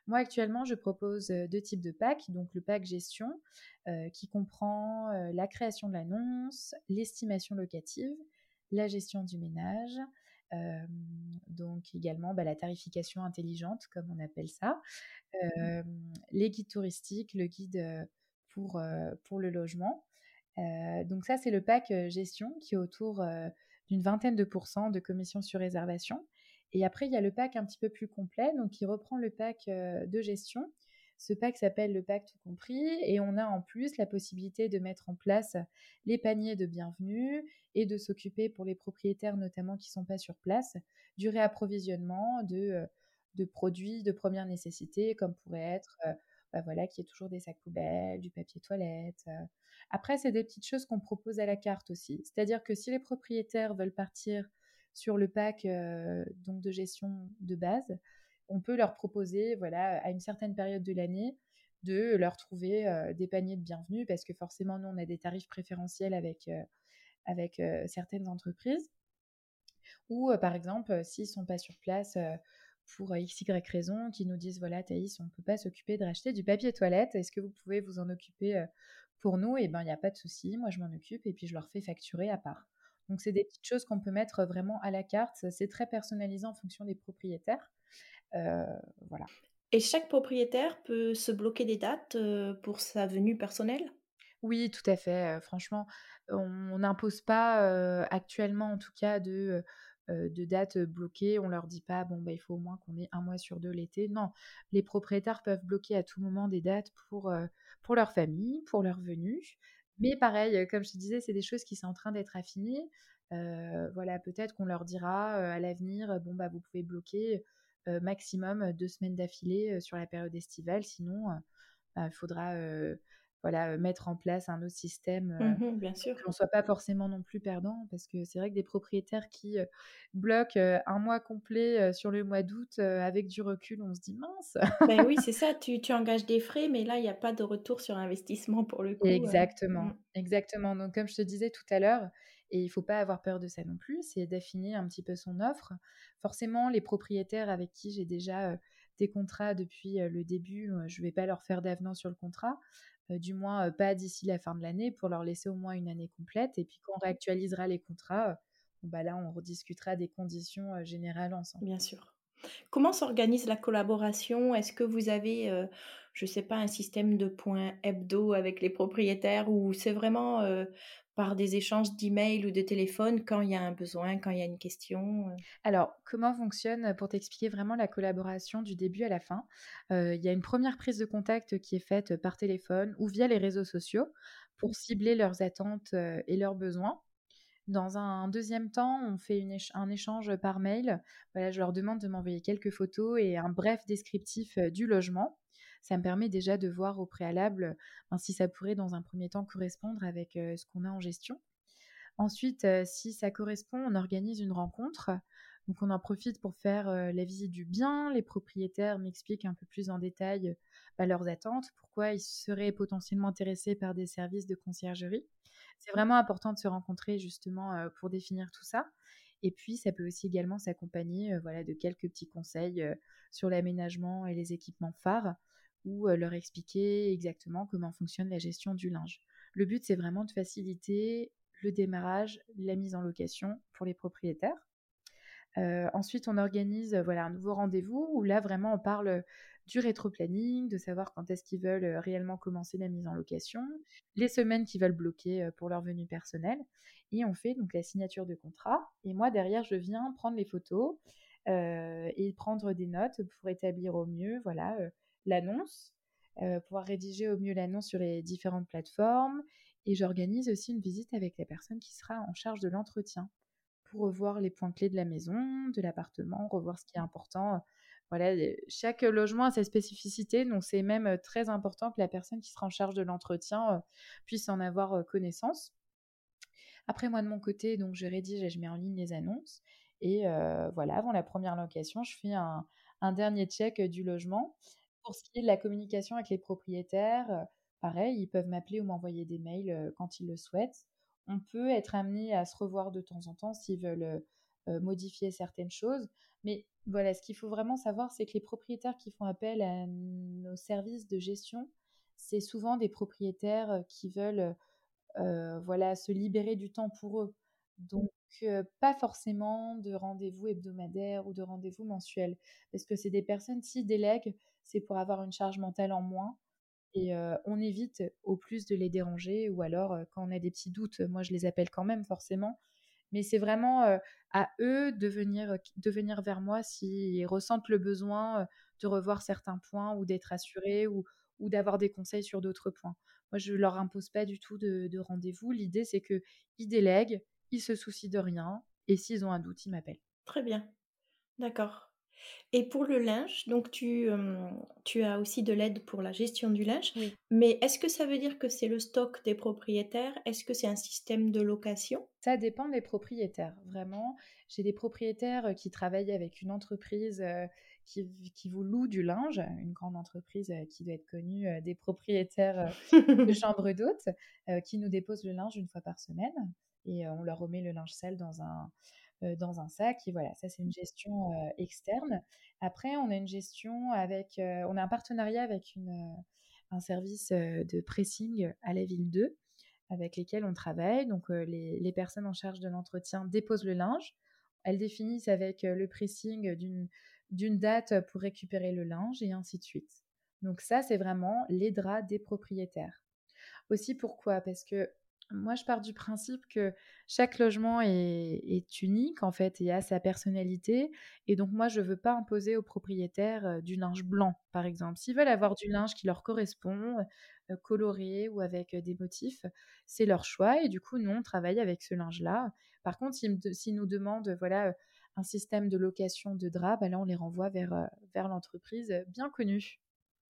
Moi, actuellement, je propose deux types de packs. Donc, le pack gestion, qui comprend la création de l'annonce, l'estimation locative, la gestion du ménage, donc également bah, la tarification intelligente, comme on appelle ça, mmh. les guides touristiques, le guide pour, pour le logement. donc ça, c'est le pack gestion qui est autour d'une vingtaine de pourcents de commission sur réservation. Et après, il y a le pack un petit peu plus complet, donc qui reprend le pack de gestion. Ce pack s'appelle le pack tout compris et on a en plus la possibilité de mettre en place les paniers de bienvenue et de s'occuper pour les propriétaires notamment qui ne sont pas sur place du réapprovisionnement de, euh, de produits de première nécessité comme pourrait être euh, bah voilà, qui est toujours des sacs poubelles, du papier toilette. Après, c'est des petites choses qu'on propose à la carte aussi. C'est-à-dire que si les propriétaires veulent partir sur le pack donc de gestion de base, on peut leur proposer, voilà, à une certaine période de l'année, de leur trouver des paniers de bienvenue parce que forcément, nous, on a des tarifs préférentiels avec, avec certaines entreprises. Ou par exemple, s'ils ne sont pas sur place pour x, y raison, qui nous disent, voilà, Thaïs, on ne peut pas s'occuper de racheter du papier toilette, est-ce que vous pouvez vous en occuper pour nous? Eh bien, il n'y a pas de souci, moi je m'en occupe et puis je leur fais facturer à part. Donc, c'est des petites choses qu'on peut mettre vraiment à la carte. C'est très personnalisant en fonction des propriétaires. Euh, voilà. Et chaque propriétaire peut se bloquer des dates euh, pour sa venue personnelle? Oui, tout à fait. Franchement, on n'impose pas actuellement, en tout cas, de, de dates bloquées. On leur dit pas, bon, bah, il faut au moins qu'on ait un mois sur deux l'été. Non, les propriétaires peuvent bloquer à tout moment des dates pour, pour leur famille, pour leur venue. Mais pareil, comme je te disais, c'est des choses qui sont en train d'être affinées. voilà, peut-être qu'on leur dira à l'avenir, bon bah vous pouvez bloquer maximum deux semaines d'affilée sur la période estivale, sinon bah, il faudra voilà, mettre en place un autre système, mmh bien sûr. qu'on ne soit pas forcément non plus perdant, parce que c'est vrai que des propriétaires qui bloquent un mois complet sur le mois d'août, avec du recul, on se dit mince. ben oui, c'est ça, tu, tu, engages des frais, mais là, il n'y a pas de retour sur investissement pour le coup. Exactement, mmh. exactement. Donc, comme je te disais tout à l'heure, et il ne faut pas avoir peur de ça non plus, c'est d'affiner un petit peu son offre. Forcément, les propriétaires avec qui j'ai déjà des contrats depuis le début, je ne vais pas leur faire d'avenant sur le contrat. Euh, du moins pas d'ici la fin de l'année, pour leur laisser au moins une année complète. Et puis quand on réactualisera les contrats, bah là, on rediscutera des conditions générales ensemble. Bien sûr. Comment s'organise la collaboration? Est-ce que vous avez, je sais pas, un système de points hebdo avec les propriétaires ou c'est vraiment par des échanges d'emails ou de téléphone quand il y a un besoin, quand il y a une question euh. Alors, comment fonctionne, pour t'expliquer vraiment la collaboration du début à la fin? Euh, Il y a une première prise de contact qui est faite par téléphone ou via les réseaux sociaux pour cibler leurs attentes euh, et leurs besoins. Dans un deuxième temps, on fait un échange par mail. Voilà, je leur demande de m'envoyer quelques photos et un bref descriptif du logement. Ça me permet déjà de voir au préalable, ben, si ça pourrait dans un premier temps correspondre avec, ce qu'on a en gestion. Ensuite, si ça correspond, on organise une rencontre. Donc on en profite pour faire, la visite du bien. Les propriétaires m'expliquent un peu plus en détail, bah, leurs attentes, pourquoi ils seraient potentiellement intéressés par des services de conciergerie. C'est vraiment important de se rencontrer justement, pour définir tout ça. Et puis, ça peut aussi également s'accompagner voilà, de quelques petits conseils sur l'aménagement et les équipements phares ou leur expliquer exactement comment fonctionne la gestion du linge. Le but, c'est vraiment de faciliter le démarrage, la mise en location pour les propriétaires. ensuite, on organise voilà, un nouveau rendez-vous où là, vraiment, on parle du rétro-planning, de savoir quand est-ce qu'ils veulent réellement commencer la mise en location, les semaines qu'ils veulent bloquer pour leur venue personnelle. Et on fait donc la signature de contrat. Et moi, derrière, je viens prendre les photos et prendre des notes pour établir au mieux voilà, l'annonce, pouvoir rédiger au mieux l'annonce sur les différentes plateformes. Et j'organise aussi une visite avec la personne qui sera en charge de l'entretien pour revoir les points clés de la maison, de l'appartement, revoir ce qui est important voilà, chaque logement a sa spécificité, donc c'est même très important que la personne qui sera en charge de l'entretien puisse en avoir connaissance. Après, moi, de mon côté, donc je rédige et je mets en ligne les annonces. Et voilà, avant la première location, je fais un, dernier check du logement. Pour ce qui est de la communication avec les propriétaires, pareil, ils peuvent m'appeler ou m'envoyer des mails quand ils le souhaitent. On peut être amené à se revoir de temps en temps s'ils veulent modifier certaines choses. Mais voilà, ce qu'il faut vraiment savoir, c'est que les propriétaires qui font appel à nos services de gestion, c'est souvent des propriétaires qui veulent voilà, se libérer du temps pour eux. Pas forcément de rendez-vous hebdomadaires ou de rendez-vous mensuels. Parce que c'est des personnes, qui délèguent, c'est pour avoir une charge mentale en moins. Et on évite au plus de les déranger. Ou alors, quand on a des petits doutes, moi je les appelle quand même forcément mais c'est vraiment à eux de venir, de venir vers moi s'ils ressentent le besoin de revoir certains points ou d'être assurés ou, ou d'avoir des conseils sur d'autres points. Moi, je ne leur impose pas du tout de, de rendez-vous. L'idée, c'est qu'ils délèguent, ils se soucient de rien et s'ils ont un doute, ils m'appellent. Très bien. D'accord. Et pour le linge, donc tu, tu as aussi de l'aide pour la gestion du linge. Mais est-ce que ça veut dire que c'est le stock des propriétaires? Est-ce que c'est un système de location? Ça dépend des propriétaires, vraiment. J'ai des propriétaires qui travaillent avec une entreprise qui, qui, vous loue du linge, une grande entreprise qui doit être connue des propriétaires de chambres d'hôtes, qui nous déposent le linge une fois par semaine. Et on leur remet le linge sale dans un dans un sac. Et voilà, ça c'est une gestion externe. Après, on a une gestion avec, on a un partenariat avec un service de pressing à la ville 2 avec lesquels on travaille. Donc les, les, personnes en charge de l'entretien déposent le linge. Elles définissent avec le pressing d'une date pour récupérer le linge et ainsi de suite. Donc ça, c'est vraiment les draps des propriétaires. Aussi pourquoi? Parce que moi, je pars du principe que chaque logement est, unique, en fait, et a sa personnalité. Et donc, moi, je ne veux pas imposer aux propriétaires du linge blanc, par exemple. S'ils veulent avoir du linge qui leur correspond, coloré ou avec des motifs, c'est leur choix. Et du coup, nous, on travaille avec ce linge-là. Par contre, s'ils nous demandent, voilà, un système de location de draps, bah là, on les renvoie vers, vers l'entreprise bien connue.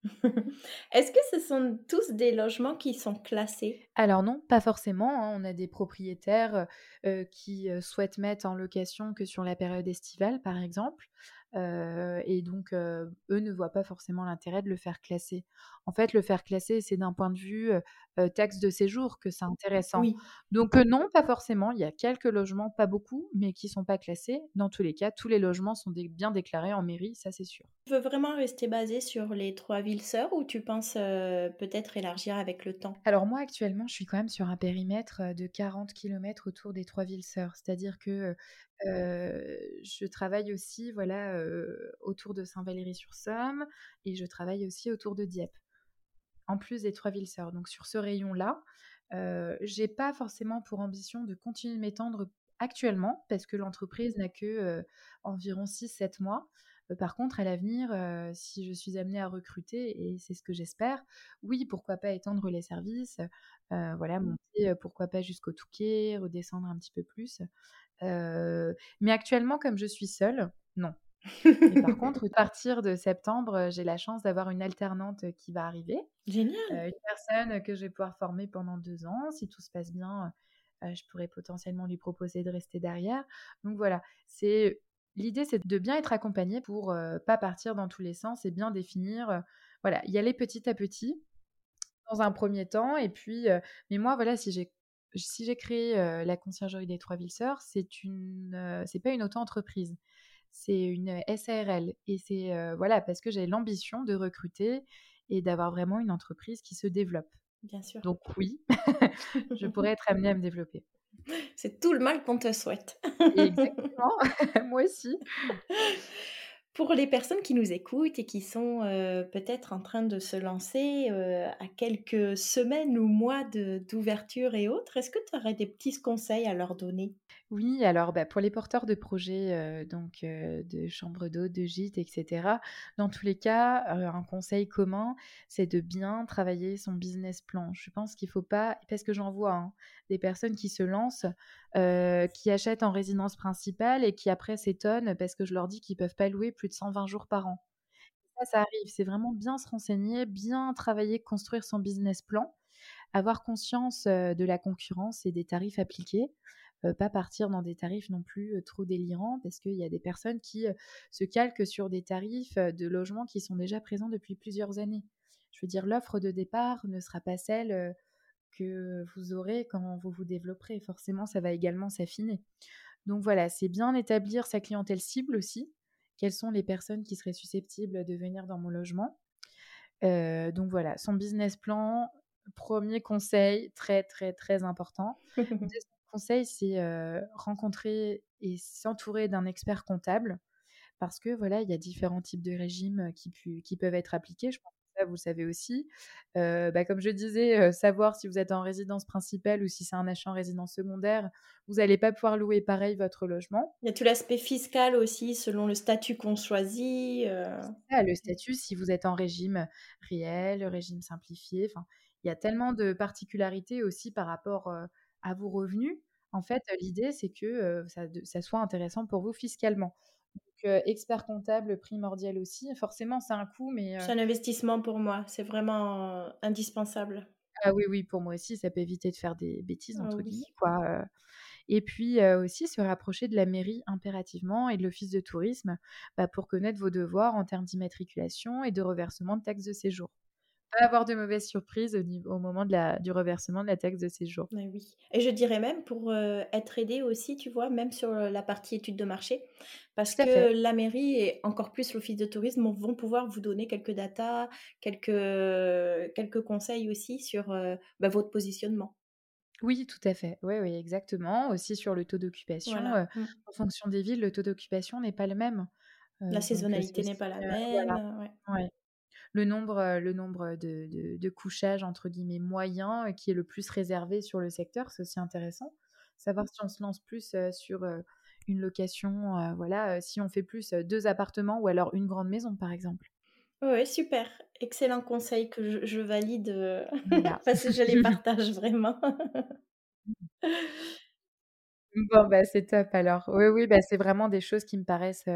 Est-ce que ce sont tous des logements qui sont classés? Alors non, pas forcément. Hein. On a des propriétaires qui souhaitent mettre en location que sur la période estivale, par exemple. Et donc, eux ne voient pas forcément l'intérêt de le faire classer. En fait, le faire classer, c'est d'un point de vue taxe de séjour que c'est intéressant. Donc, non, pas forcément. Il y a quelques logements, pas beaucoup, mais qui ne sont pas classés. Dans tous les cas, tous les logements sont bien déclarés en mairie, ça c'est sûr. Tu veux vraiment rester basé sur les trois villes sœurs ou tu penses peut-être élargir avec le temps? Alors, moi, actuellement, je suis quand même sur un périmètre de 40 km autour des trois villes sœurs. C'est-à-dire que je travaille aussi voilà, autour de Saint-Valery-sur-Somme et je travaille aussi autour de Dieppe, en plus des trois villes sœurs. Donc sur ce rayon-là, j'ai pas forcément pour ambition de continuer de m'étendre actuellement parce que l'entreprise n'a que environ 6-7 mois. Par contre, à l'avenir, si je suis amenée à recruter, et c'est ce que j'espère, oui, pourquoi pas étendre les services, voilà, mmh. monter, pourquoi pas jusqu'au Touquet, redescendre un petit peu plus. Mais actuellement, comme je suis seule, non. Par contre, à partir de septembre, j'ai la chance d'avoir une alternante qui va arriver. Génial! une personne que je vais pouvoir former pendant 2 ans. Si tout se passe bien, je pourrais potentiellement lui proposer de rester derrière. Donc voilà, c'est l'idée, c'est de bien être accompagné pour, pas partir dans tous les sens et bien définir, voilà, y aller petit à petit, dans un premier temps et puis, mais moi, voilà, si j'ai si j'ai créé, la conciergerie des Trois Villes Sœurs, c'est une, c'est pas une auto-entreprise, c'est une SARL et c'est, voilà, parce que j'ai l'ambition de recruter et d'avoir vraiment une entreprise qui se développe. Bien sûr. Donc oui, je pourrais être amenée à me développer. C'est tout le mal qu'on te souhaite. Exactement, moi aussi. Pour les personnes qui nous écoutent et qui sont, heu, peut-être en train de se lancer, heu, à quelques semaines ou mois d'ouverture et autres, est-ce que tu aurais des petits conseils à leur donner? Oui, alors, bah, pour les porteurs de projets, heu, donc de chambres d'hôtes, de gîtes et cetera, dans tous les cas, un conseil commun, c'est de bien travailler son business plan. Je pense qu'il faut pas parce que j'en vois, hein, des personnes qui se lancent, qui achètent en résidence principale et qui après s'étonnent parce que je leur dis qu'ils peuvent pas louer plus de 120 jours par an. Ça, ça arrive, c'est vraiment bien se renseigner, bien travailler, construire son business plan, avoir conscience, de la concurrence et des tarifs appliqués. Pas partir dans des tarifs non plus, trop délirants parce qu'il y a des personnes qui, se calquent sur des tarifs, de logements qui sont déjà présents depuis plusieurs années. Je veux dire, l'offre de départ ne sera pas celle, que vous aurez quand vous vous développerez. Forcément, ça va également s'affiner. Donc voilà, c'est bien établir sa clientèle cible aussi. Quelles sont les personnes qui seraient susceptibles de venir dans mon logement? Heu, donc voilà, son business plan, premier conseil très, très, très important. Deuxième conseil, c'est, heu, rencontrer et s'entourer d'un expert comptable parce que voilà, il y a différents types de régimes qui pu qui peuvent être appliqués. Je pense ça, vous le savez aussi. Bah, comme je disais, savoir si vous êtes en résidence principale ou si c'est un achat en résidence secondaire, vous n'allez pas pouvoir louer pareil votre logement. Il y a tout l'aspect fiscal aussi selon le statut qu'on choisit, Ça, le statut, si vous êtes en régime réel, régime simplifié, il y a tellement de particularités aussi par rapport, à vos revenus. En fait, l'idée, c'est que, ça soit intéressant pour vous fiscalement. Donc, heu, expert comptable primordial aussi. Forcément, c'est un coût, mais, heu c'est un investissement pour moi, c'est vraiment, indispensable. ah oui, oui, pour moi aussi, ça peut éviter de faire des «bêtises» Ah entre oui. guillemets, quoi, heu et puis, heu, aussi se rapprocher de la mairie impérativement et de l'office de tourisme, bah, pour connaître vos devoirs en termes d'immatriculation et de reversement de taxes de séjour. Pas avoir de mauvaises surprises au niveau au moment de la du reversement de la taxe de séjour. Mais oui et je dirais même pour, heu, être aidé aussi, tu vois? Même sur, heu, la partie études de marché, parce fait. que la mairie et encore plus l'office de tourisme vont pouvoir vous donner quelques datas, quelques, conseils aussi sur, heu, bah, votre positionnement. Oui, tout à fait. Oui, oui, exactement. Aussi sur le taux d'occupation, Voilà, mmh. en fonction des villes, le taux d'occupation n'est pas le même. La saisonnalité n'est pas la même, voilà. heu, ouais. Ouais. Le nombre, heu, le nombre de de de «couchages» entre guillemets «moyens» qui est le plus réservé sur le secteur, c'est aussi intéressant. Savoir si on se lance plus, heu, sur, une location, voilà, si on fait plus, heu, 2 appartements ou alors une grande maison, par exemple. Ouais, ouais, super, excellent conseil que je je valide, Voilà. parce que je les partage vraiment. Bon, bah, c'est top alors. Oui, oui, bah, c'est vraiment des choses qui me paraissent,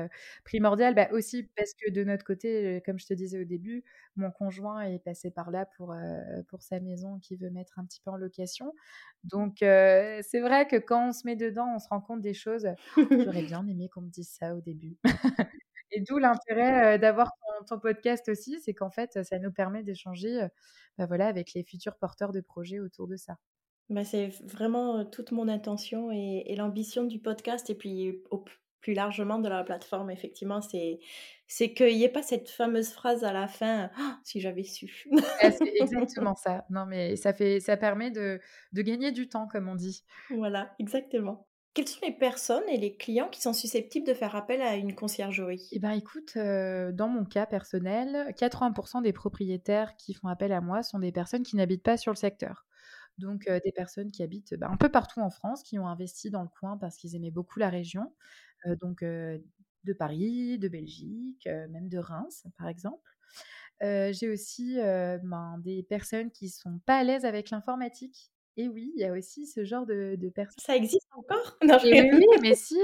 primordiales. Bah, aussi parce que de notre côté, comme je te disais au début, mon conjoint est passé par là pour, pour sa maison qu'il veut mettre un petit peu en location. Donc c'est vrai que quand on se met dedans, on se rend compte des choses. J'aurais bien aimé qu'on me dise ça au début. Et d'où l'intérêt, d'avoir ton ton podcast aussi, c'est qu'en fait, ça nous permet d'échanger, bah, voilà, avec les futurs porteurs de projets autour de ça. Bah, c'est vraiment, toute mon intention et et l'ambition du podcast et puis au plus largement de la plateforme effectivement, c'est c'est qu'il y ait pas cette fameuse phrase à la fin: «Ah, «Si j'avais su». Bah, c'est exactement ça. Non, mais ça fait ça permet de de gagner du temps, comme on dit. Voilà, exactement. Quelles sont les personnes et les clients qui sont susceptibles de faire appel à une conciergerie? Eh ben, écoute, dans mon cas personnel, 80 des propriétaires qui font appel à moi sont des personnes qui n'habitent pas sur le secteur. Donc, heu, des personnes qui habitent, bah, un peu partout en France, qui ont investi dans le coin parce qu'ils aimaient beaucoup la région. Heu, donc, heu, de Paris, de Belgique, même de Reims, par exemple. J'ai aussi, ben, des personnes qui sont pas à l'aise avec l'informatique. Et oui, il y a aussi ce genre de de personnes. Ça existe encore? Non, je Et oui, mais si,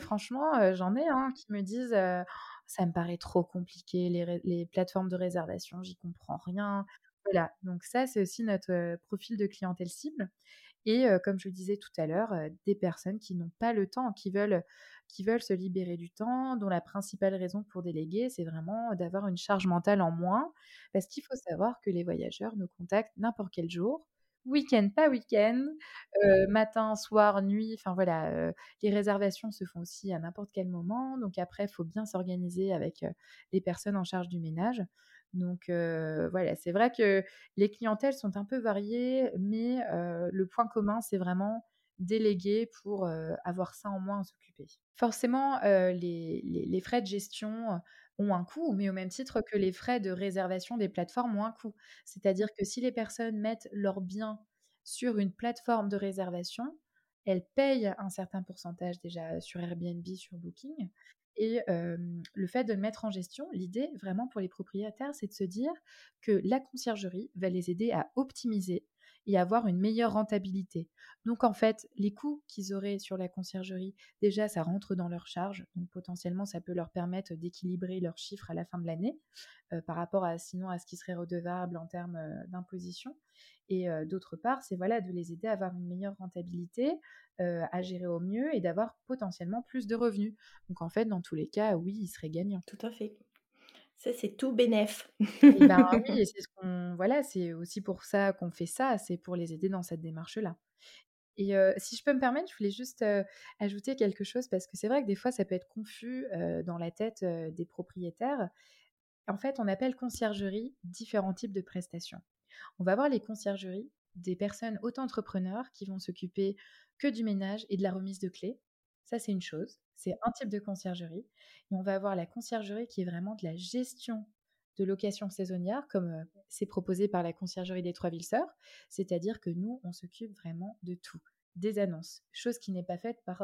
franchement, j'en ai, hein, qui me disent, heu: «Ça me paraît trop compliqué les les plateformes de réservation, j'y comprends rien». Voilà, donc ça, c'est aussi notre, profil de clientèle cible et comme je le disais tout à l'heure, heu, des personnes qui n'ont pas le temps, qui veulent qui veulent se libérer du temps, dont la principale raison pour déléguer, c'est vraiment d'avoir une charge mentale en moins. Parce qu'il faut savoir que les voyageurs nous contactent n'importe quel jour, week-end, pas week-end, matin, soir, nuit, enfin voilà, les réservations se font aussi à n'importe quel moment. Donc après, il faut bien s'organiser avec, les personnes en charge du ménage. Donc voilà, c'est vrai que les clientèles sont un peu variées, mais le point commun, c'est vraiment déléguer pour, avoir ça en moins à s'occuper. Forcément, les les frais de gestion, ont un coût, mais au même titre que les frais de réservation des plateformes ont un coût. C'est-à-dire que si les personnes mettent leurs biens sur une plateforme de réservation, elles payent un certain pourcentage déjà sur Airbnb, sur Booking et le fait de le mettre en gestion, l'idée vraiment pour les propriétaires, c'est de se dire que la conciergerie va les aider à optimiser et avoir une meilleure rentabilité. Donc en fait, les coûts qu'ils auraient sur la conciergerie, déjà ça rentre dans leur charge, donc potentiellement ça peut leur permettre d'équilibrer leurs chiffres à la fin de l'année euh, par rapport à sinon à ce qui serait redevable en termes euh, d'imposition. Et euh, d'autre part, c'est voilà de les aider à avoir une meilleure rentabilité, à gérer au mieux et d'avoir potentiellement plus de revenus. Donc en fait, dans tous les cas, oui, ils seraient gagnants. Tout à fait. Ça, c'est tout bénef. Et ben oui, et c'est ce qu'on voilà, c'est aussi pour ça qu'on fait ça, c'est pour les aider dans cette démarche-là. Et si je peux me permettre, je voulais juste, ajouter quelque chose parce que c'est vrai que des fois ça peut être confus, dans la tête, des propriétaires. En fait, on appelle conciergerie différents types de prestations. On va voir les conciergeries des personnes auto-entrepreneurs qui vont s'occuper que du ménage et de la remise de clés. Ça, c'est une chose. C'est un type de conciergerie. Et on va avoir la conciergerie qui est vraiment de la gestion de location saisonnière, comme c'est proposé par la conciergerie des Trois Villes Sœurs. C'est-à-dire que nous, on s'occupe vraiment de tout. Des annonces, chose qui n'est pas faite par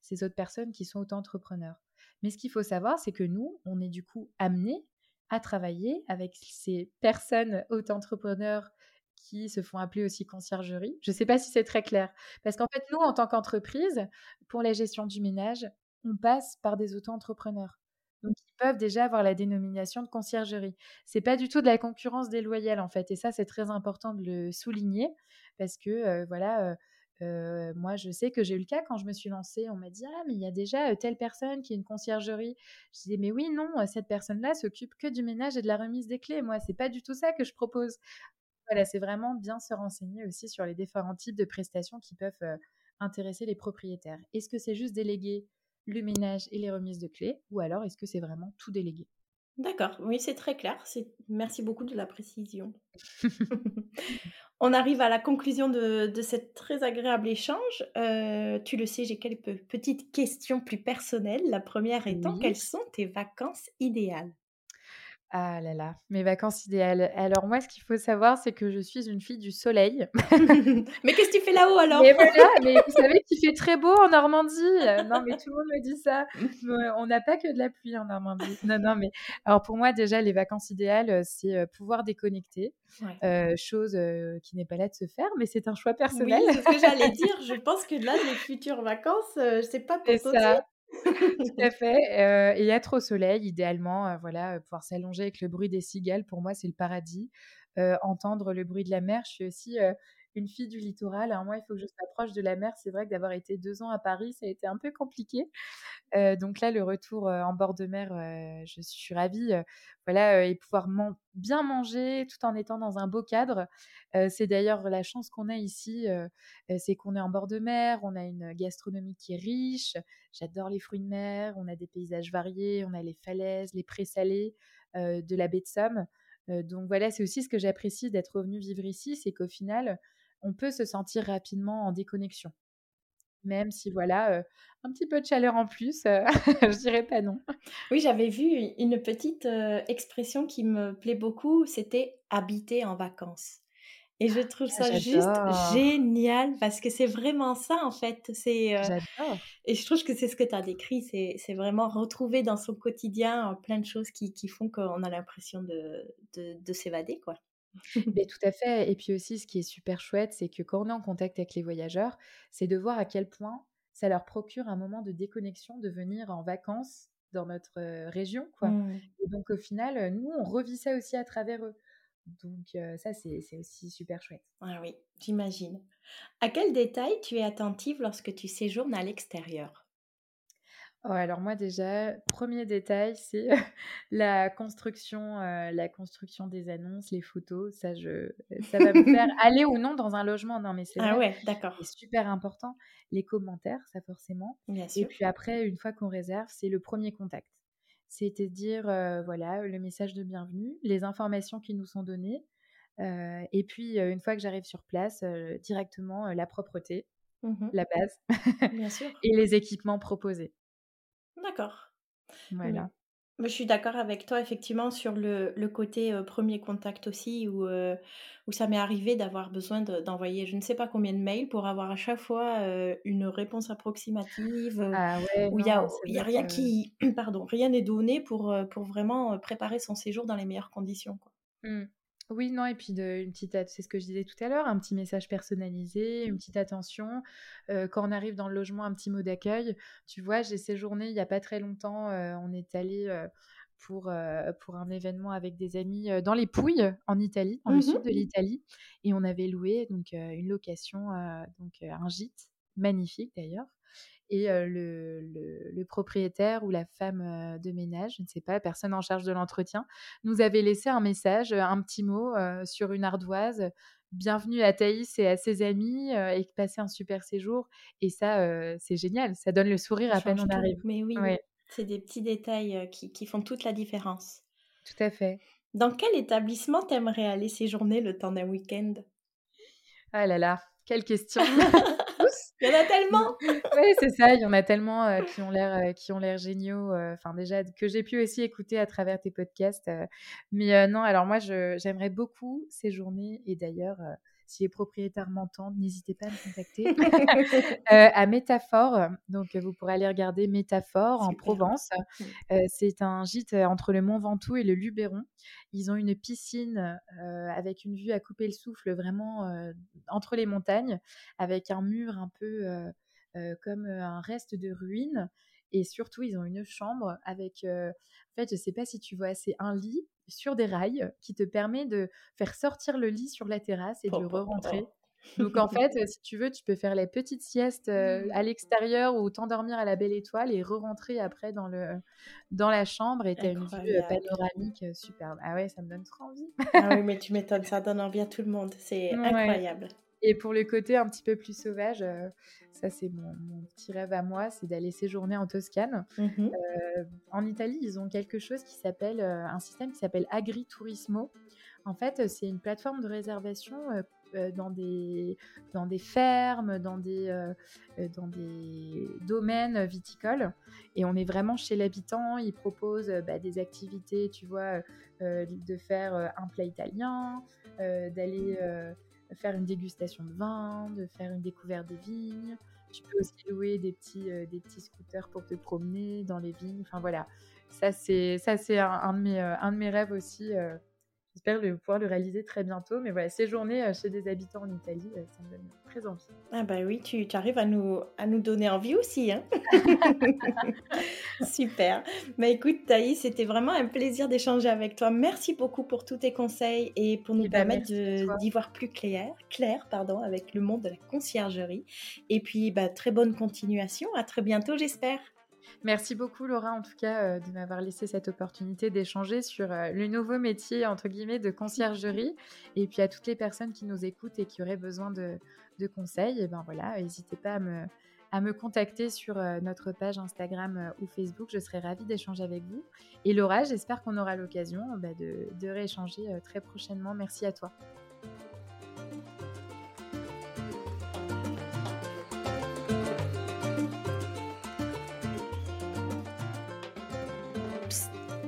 ces autres personnes qui sont auto-entrepreneurs. Mais ce qu'il faut savoir, c'est que nous, on est du coup amenés à travailler avec ces personnes auto-entrepreneurs qui se font appeler aussi conciergerie. Je ne sais pas si c'est très clair. Parce qu'en fait, nous, en tant qu'entreprise, pour la gestion du ménage, on passe par des auto-entrepreneurs. Donc, ils peuvent déjà avoir la dénomination de conciergerie. C'est pas du tout de la concurrence déloyale, en fait. Et ça, c'est très important de le souligner parce que, euh, voilà, euh, euh, moi, je sais que j'ai eu le cas quand je me suis lancée. On m'a dit Ah, mais il y a déjà telle personne qui est une conciergerie. Je disais Mais oui, non, cette personne-là s'occupe que du ménage et de la remise des clés. Moi, c'est pas du tout ça que je propose. Voilà, c'est vraiment bien se renseigner aussi sur les différents types de prestations qui peuvent intéresser les propriétaires. Est-ce que c'est juste déléguer le ménage et les remises de clés ou alors est-ce que c'est vraiment tout délégué D'accord, oui, c'est très clair. Merci beaucoup de la précision. On arrive à la conclusion de, de cet très agréable échange. Euh, tu le sais, j'ai quelques petites questions plus personnelles. La première étant, Oui. quelles sont tes vacances idéales? Ah là là, mes vacances idéales. Alors moi, ce qu'il faut savoir, c'est que je suis une fille du soleil. Mais qu'est-ce que tu fais là-haut alors? Mais voilà, mais vous savez qu'il fait très beau en Normandie. Non, mais tout le monde me dit ça. On n'a pas que de la pluie en Normandie. Non, non, mais alors pour moi, déjà, les vacances idéales, c'est euh, pouvoir déconnecter. Ouais. Euh, chose euh, qui n'est pas là de se faire, mais c'est un choix Oui, personnel. c'est ce que j'allais dire. Je pense que là, les futures vacances, euh, c'est pas pour toi. Tout à fait, heu et être au soleil idéalement, heu, voilà, heu, pouvoir s'allonger avec le bruit des cigales, pour moi, c'est le paradis. Entendre le bruit de la mer. Je suis aussi, une fille du littoral. Alors moi, il faut que je sois de la mer. C'est vrai que d'avoir été 2 ans à Paris, ça a été un peu compliqué. Heu, donc là, le retour, heu, en bord de mer, heu, je suis ravie, voilà, et pouvoir bien manger tout en étant dans un beau cadre. C'est d'ailleurs la chance qu'on a ici, c'est qu'on est en bord de mer, on a une gastronomie qui est riche. J'adore les fruits de mer, on a des paysages variés, on a les falaises, les prés salés, de la baie de Somme. Donc voilà, c'est aussi ce que j'apprécie d'être revenue vivre ici, c'est qu'au final, on peut se sentir rapidement en déconnexion. Même si voilà, un petit peu de chaleur en plus, je dirais pas non. Oui, j'avais vu une petite expression qui me plaît beaucoup, c'était habiter en vacances. Et je trouve Ah ça juste génial parce que c'est vraiment ça en fait. C'est euh, et je trouve que c'est ce que tu as décrit, c'est vraiment retrouver dans son quotidien plein de choses qui, qui font qu'on a l'impression de, de, de s'évader quoi. Mais tout à fait. Et puis aussi, ce qui est super chouette, c'est que quand on est en contact avec les voyageurs, c'est de voir à quel point ça leur procure un moment de déconnexion de venir en vacances dans notre région, quoi. Mmh. Et donc au final, nous, on revit ça aussi à travers eux. Donc ça, c'est aussi super chouette. Ah oui, j'imagine. À quel détail tu es attentive lorsque tu séjournes à l'extérieur? Alors moi déjà, premier détail, c'est la construction, la construction des annonces, les photos. Ça, je, ça va me faire aller ou non dans un logement. Non, mais c'est Ah ouais, d'accord. c'est super important. Les commentaires, ça forcément. Bien Et puis après, une fois qu'on réserve, c'est le premier contact. C'est-à-dire, voilà, le message de bienvenue, les informations qui nous sont données. et puis, une fois que j'arrive sur place, directement, la propreté, Mmh la base, Bien sûr. et les équipements proposés. D'accord. Voilà. Mais je suis d'accord avec toi effectivement sur le le côté, 1 contact aussi où, où ça m'est arrivé d'avoir besoin de d'envoyer je ne sais pas combien de mails pour avoir à chaque fois, une réponse approximative, Ah ouais, où il y a y a rien que qui pardon, rien n'est donné pour, pour vraiment, préparer son séjour dans les meilleures conditions, quoi. mmh. Oui, non et puis de une petite c'est ce que je disais tout à l'heure, un petit message personnalisé, une petite attention. Quand on arrive dans le logement, un petit mot d'accueil. Tu vois, j'ai séjourné il y a pas très longtemps, on est allé pour, un événement avec des amis, dans les Pouilles, en Italie, dans le Mmh sud de l'Italie et on avait loué donc une location, donc un gîte, magnifique d'ailleurs et heu, le le le propriétaire ou la femme, heu, de ménage, je ne sais pas, la personne en charge de l'entretien, nous avait laissé un message, heu, un petit mot, sur une ardoise, «Bienvenue à Thaïs et à ses amis, et passez un super séjour» et ça, c'est génial, ça donne le sourire à peine on arrive. Mais oui, Ouais, c'est des petits détails, qui qui font toute la différence. tout à fait. Dans quel établissement t'aimerais aller séjourner le temps d'un week-end? Ah là là, quelle question! Il y en a tellement! Ouais, c'est ça, il y en a tellement, heu, qui ont l'air, heu, qui ont l'air géniaux, heu, enfin déjà que j'ai pu aussi écouter à travers tes podcasts, mais non, alors moi j'aimerais beaucoup séjourner et d'ailleurs, si les propriétaires m'entendent, n'hésitez pas à me contacter, à Métaphore, donc vous pourrez aller regarder Métaphore en. Provence. Mmh. C'est un gîte, entre le Mont Ventoux et le Luberon. Ils ont une piscine, avec une vue à couper le souffle vraiment, entre les montagnes, avec un mur un peu, comme, heu, un reste de ruines et surtout ils ont une chambre avec, heu, en fait, je sais pas si tu vois? C'est un lit sur des rails qui te permet de faire sortir le lit sur la terrasse et de le re-rentrer. Donc en fait, si tu veux, tu peux faire la petite sieste, heu, à l'extérieur ou t'endormir à la belle étoile et re-rentrer après dans le dans la chambre et tu as une vue, panoramique, superbe. Ah ouais, ça me donne trop envie. Ah oui, mais tu m'étonnes, ça donne envie à tout le monde. C'est Ouais incroyable. Et pour le côté un petit peu plus sauvage, heu, ça c'est mon mon petit rêve à moi, c'est d'aller séjourner en Toscane. Mmh mh. Heu, en Italie, ils ont quelque chose qui s'appelle, heu, un système qui s'appelle Agriturismo. En fait, c'est une plateforme de réservation, dans des dans des fermes, dans des, dans des domaines viticoles et on est vraiment chez l'habitant. Ils proposent, bah, des activités, tu vois? De faire, un plat italien, d'aller, faire une dégustation de vin, de faire une découverte des vignes. Tu peux aussi louer des petits, heu, des petits scooters pour te promener dans les vignes. Enfin voilà, ça c'est ça c'est un de mes, heu, un de mes rêves aussi, heu, j'espère le pouvoir le réaliser très bientôt. Mais voilà, séjourner, heu, chez des habitants en Italie, heu, ça me donne très envie. Ah bah oui, tu tu arrives à nous à nous donner envie aussi, hein. Super. Bah écoute Thaïs, c'était vraiment un plaisir d'échanger avec toi. Merci beaucoup pour tous tes conseils et pour nous Et bah, permettre d'y voir plus clair clair, pardon, avec le monde de la conciergerie et puis, bah, très bonne continuation. À très bientôt, j'espère. Merci beaucoup Laura, en tout cas, heu, de m'avoir laissé cette opportunité d'échanger sur, heu, le nouveau métier entre guillemets de conciergerie et puis à toutes les personnes qui nous écoutent et qui auraient besoin de de conseils et ben, voilà, n'hésitez pas à me à me contacter sur, heu, notre page Instagram, ou Facebook. Je serai ravie d'échanger avec vous et Laura, j'espère qu'on aura l'occasion, bah, de de rééchanger, très prochainement. Merci à toi.